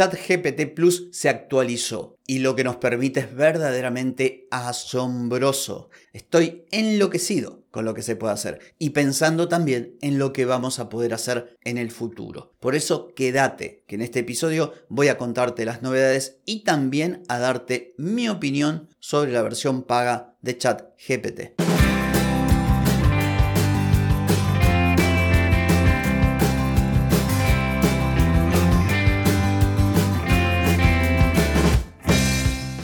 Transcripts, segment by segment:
ChatGPT Plus se actualizó y lo que nos permite es verdaderamente asombroso. Estoy enloquecido con lo que se puede hacer y pensando también en lo que vamos a poder hacer en el futuro. Por eso quédate, que en este episodio voy a contarte las novedades y también a darte mi opinión sobre la versión paga de ChatGPT.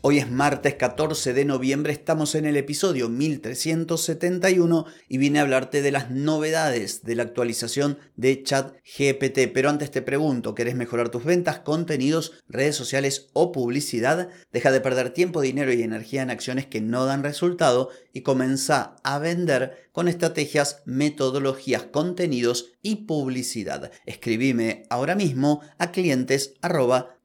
Hoy es martes 14 de noviembre, estamos en el episodio 1371 y vine a hablarte de las novedades de la actualización de ChatGPT. Pero antes te pregunto, ¿querés mejorar tus ventas, contenidos, redes sociales o publicidad? Deja de perder tiempo, dinero y energía en acciones que no dan resultado y comienza a vender con estrategias, metodologías, contenidos y publicidad. Escribime ahora mismo a clientes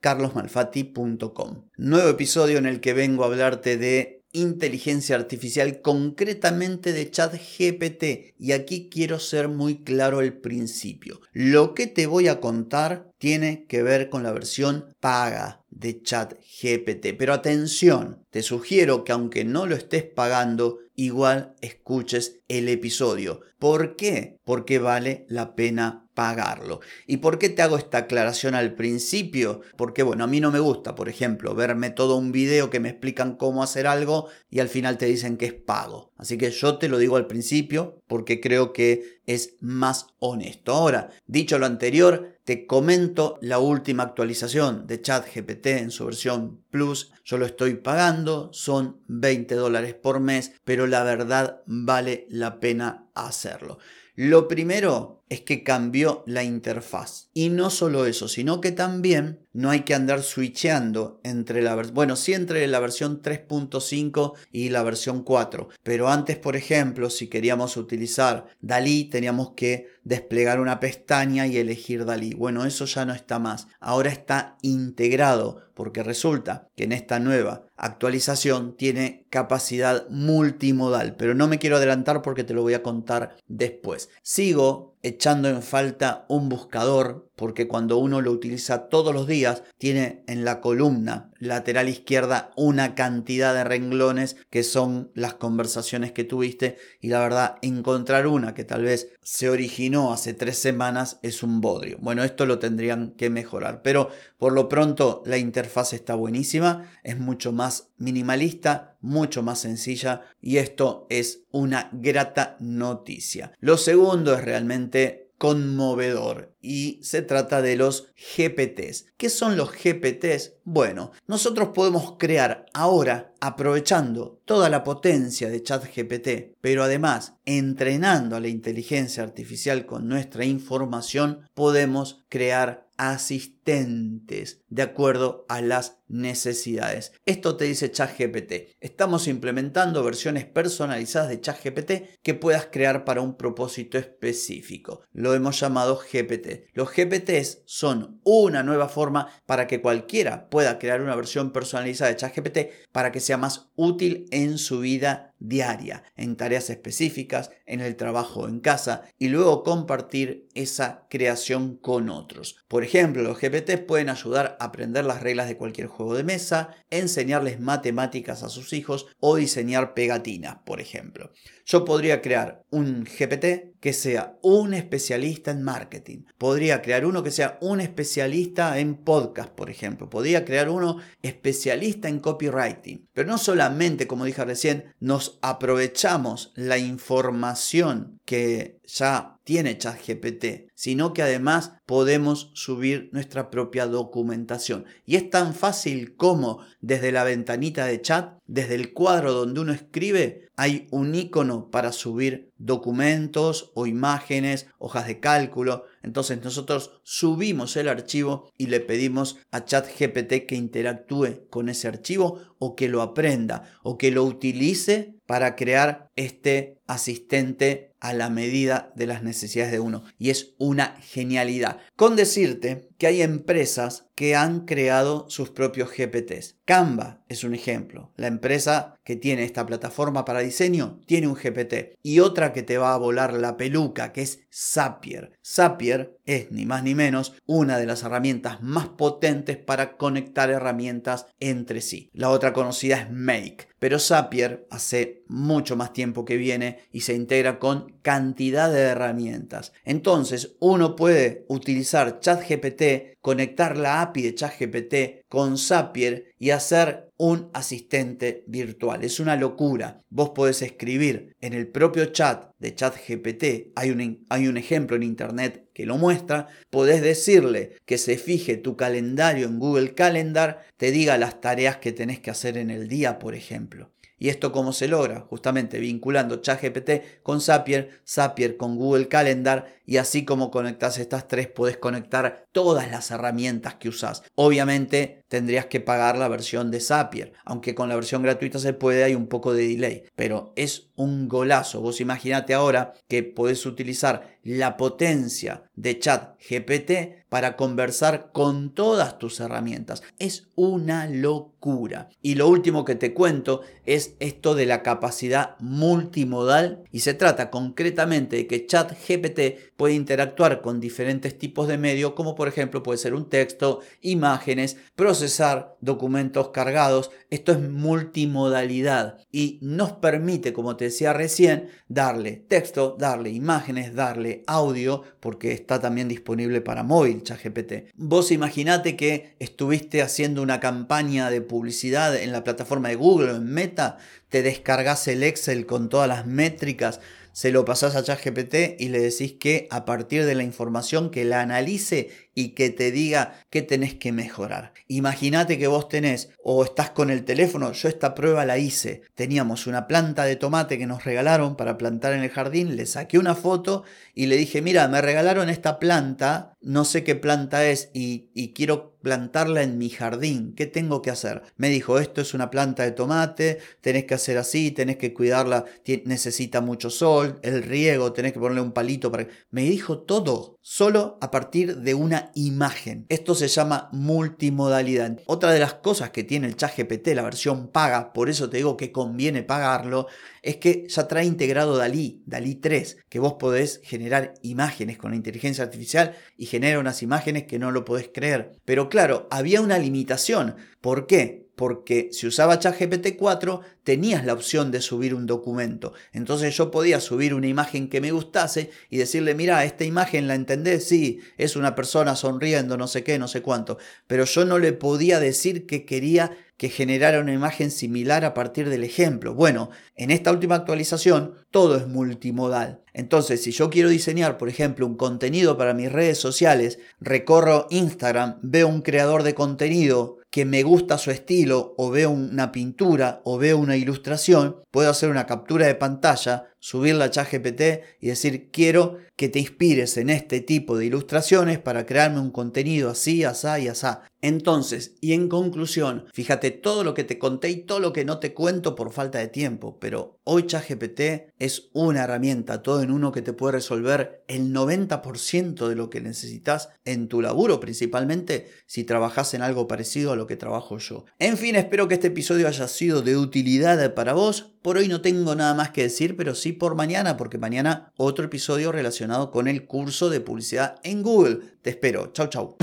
carlosmalfatti.com. Nuevo episodio en el que vengo a hablarte de inteligencia artificial, concretamente de ChatGPT. Y aquí quiero ser muy claro al principio. Lo que te voy a contar tiene que ver con la versión paga de ChatGPT. Pero atención, te sugiero que aunque no lo estés pagando, igual escuches el episodio. ¿Por qué? Porque vale la pena pagarlo. ¿Y por qué te hago esta aclaración al principio? Porque bueno, a mí no me gusta, por ejemplo, verme todo un video que me explican cómo hacer algo y al final te dicen que es pago. Así que yo te lo digo al principio porque creo que es más honesto. Ahora, dicho lo anterior, te comento la última actualización de ChatGPT en su versión Plus. Yo lo estoy pagando, son 20 dólares por mes, pero la verdad vale la pena hacerlo. Lo primero es que cambió la interfaz. Y no solo eso, sino que también no hay que andar switcheando entre la versión, bueno, sí entre la versión 3.5 y la versión 4, pero antes, por ejemplo, si queríamos utilizar Dalí, teníamos que desplegar una pestaña y elegir Dalí. Bueno, eso ya no está más. Ahora está integrado porque resulta que en esta nueva actualización tiene capacidad multimodal, pero no me quiero adelantar porque te lo voy a contar después. Sigo echando en falta un buscador, porque cuando uno lo utiliza todos los días, tiene en la columna lateral izquierda una cantidad de renglones que son las conversaciones que tuviste y la verdad encontrar una que tal vez se originó hace tres semanas es un bodrio. Bueno, esto lo tendrían que mejorar, pero por lo pronto la interfaz está buenísima, es mucho más minimalista, mucho más sencilla y esto es una grata noticia. Lo segundo es realmente conmovedor y se trata de los GPTs. ¿Qué son los GPTs? Bueno, nosotros podemos crear ahora, aprovechando toda la potencia de ChatGPT, pero además entrenando a la inteligencia artificial con nuestra información, podemos crear asistentes de acuerdo a las necesidades. Esto te dice ChatGPT. Estamos implementando versiones personalizadas de ChatGPT que puedas crear para un propósito específico. Lo hemos llamado GPT. Los GPTs son una nueva forma para que cualquiera pueda crear una versión personalizada de ChatGPT para que sea más útil en su vida diaria, en tareas específicas, en el trabajo en casa y luego compartir esa creación con otros. Por ejemplo, los GPTs pueden ayudar a aprender las reglas de cualquier juego de mesa, enseñarles matemáticas a sus hijos o diseñar pegatinas, por ejemplo. Yo podría crear un GPT que sea un especialista en marketing. Podría crear uno que sea un especialista en podcast, por ejemplo. Podría crear uno especialista en copywriting. Pero no solamente, como dije recién, nos aprovechamos la información que ya tiene ChatGPT, sino que además podemos subir nuestra propia documentación. Y es tan fácil como desde la ventanita de chat, desde el cuadro donde uno escribe, hay un icono para subir documentos o imágenes, hojas de cálculo. Entonces nosotros subimos el archivo y le pedimos a ChatGPT que interactúe con ese archivo o que lo aprenda o que lo utilice para crear este asistente a la medida de las necesidades de uno. Y es una genialidad. Con decirte que hay empresas que han creado sus propios GPTs. Canva es un ejemplo. La empresa que tiene esta plataforma para diseño tiene un GPT. Y otra que te va a volar la peluca, que es Zapier. Zapier es ni más ni menos una de las herramientas más potentes para conectar herramientas entre sí. La otra conocida es Make. Pero Zapier hace mucho más tiempo que viene y se integra con cantidad de herramientas. Entonces uno puede utilizar ChatGPT, conectar la API de ChatGPT con Zapier y hacer un asistente virtual. Es una locura. Vos podés escribir en el propio chat de ChatGPT, hay un, hay un ejemplo en internet que lo muestra, podés decirle que se fije tu calendario en Google Calendar, te diga las tareas que tenés que hacer en el día, por ejemplo. ¿Y esto cómo se logra? Justamente vinculando ChatGPT con Zapier, Zapier con Google Calendar y así como conectas estas tres puedes conectar todas las herramientas que usas. Obviamente tendrías que pagar la versión de Zapier, aunque con la versión gratuita se puede, hay un poco de delay, pero es un golazo. Vos imaginate ahora que podés utilizar la potencia de chat GPT para conversar con todas tus herramientas. Es una locura. Y lo último que te cuento es esto de la capacidad multimodal y se trata concretamente de que chat GPT puede interactuar con diferentes tipos de medios como por ejemplo puede ser un texto, imágenes, procesar documentos cargados. Esto es multimodalidad y nos permite, como te decía recién, darle texto, darle imágenes, darle audio, porque está también disponible para móvil ChatGPT. Vos imaginate que estuviste haciendo una campaña de publicidad en la plataforma de Google o en Meta, te descargas el Excel con todas las métricas se lo pasás a ChatGPT y le decís que a partir de la información que la analice y que te diga qué tenés que mejorar. Imagínate que vos tenés o estás con el teléfono, yo esta prueba la hice. Teníamos una planta de tomate que nos regalaron para plantar en el jardín, le saqué una foto y le dije, mira, me regalaron esta planta, no sé qué planta es y, y quiero plantarla en mi jardín, ¿qué tengo que hacer? Me dijo, esto es una planta de tomate, tenés que hacer así, tenés que cuidarla, necesita mucho sol, el riego, tenés que ponerle un palito para... Me dijo todo, solo a partir de una imagen. Esto se llama multimodalidad. Otra de las cosas que tiene el chat GPT, la versión paga, por eso te digo que conviene pagarlo, es que ya trae integrado Dalí, Dalí 3, que vos podés generar imágenes con la inteligencia artificial y genera unas imágenes que no lo podés creer. Pero claro, había una limitación. ¿Por qué? Porque si usaba ChatGPT 4 tenías la opción de subir un documento. Entonces yo podía subir una imagen que me gustase y decirle, mira, esta imagen la entendés, sí, es una persona sonriendo, no sé qué, no sé cuánto. Pero yo no le podía decir que quería que generara una imagen similar a partir del ejemplo. Bueno, en esta última actualización todo es multimodal. Entonces, si yo quiero diseñar, por ejemplo, un contenido para mis redes sociales, recorro Instagram, veo un creador de contenido que me gusta su estilo o veo una pintura o veo una ilustración, puedo hacer una captura de pantalla, subirla a ChatGPT y decir quiero que te inspires en este tipo de ilustraciones para crearme un contenido así, asá y asá. Entonces, y en conclusión, fíjate todo lo que te conté y todo lo que no te cuento por falta de tiempo, pero hoy ChatGPT es una herramienta todo en uno que te puede resolver el 90% de lo que necesitas en tu laburo, principalmente si trabajas en algo parecido a lo que trabajo yo. En fin, espero que este episodio haya sido de utilidad para vos. Por hoy no tengo nada más que decir, pero sí por mañana, porque mañana otro episodio relacionado con el curso de publicidad en Google. Te espero. Chau, chau.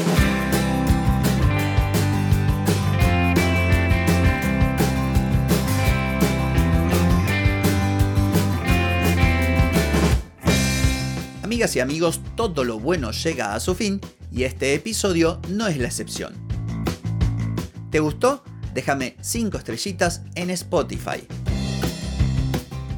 Amigas y amigos, todo lo bueno llega a su fin y este episodio no es la excepción. ¿Te gustó? Déjame 5 estrellitas en Spotify.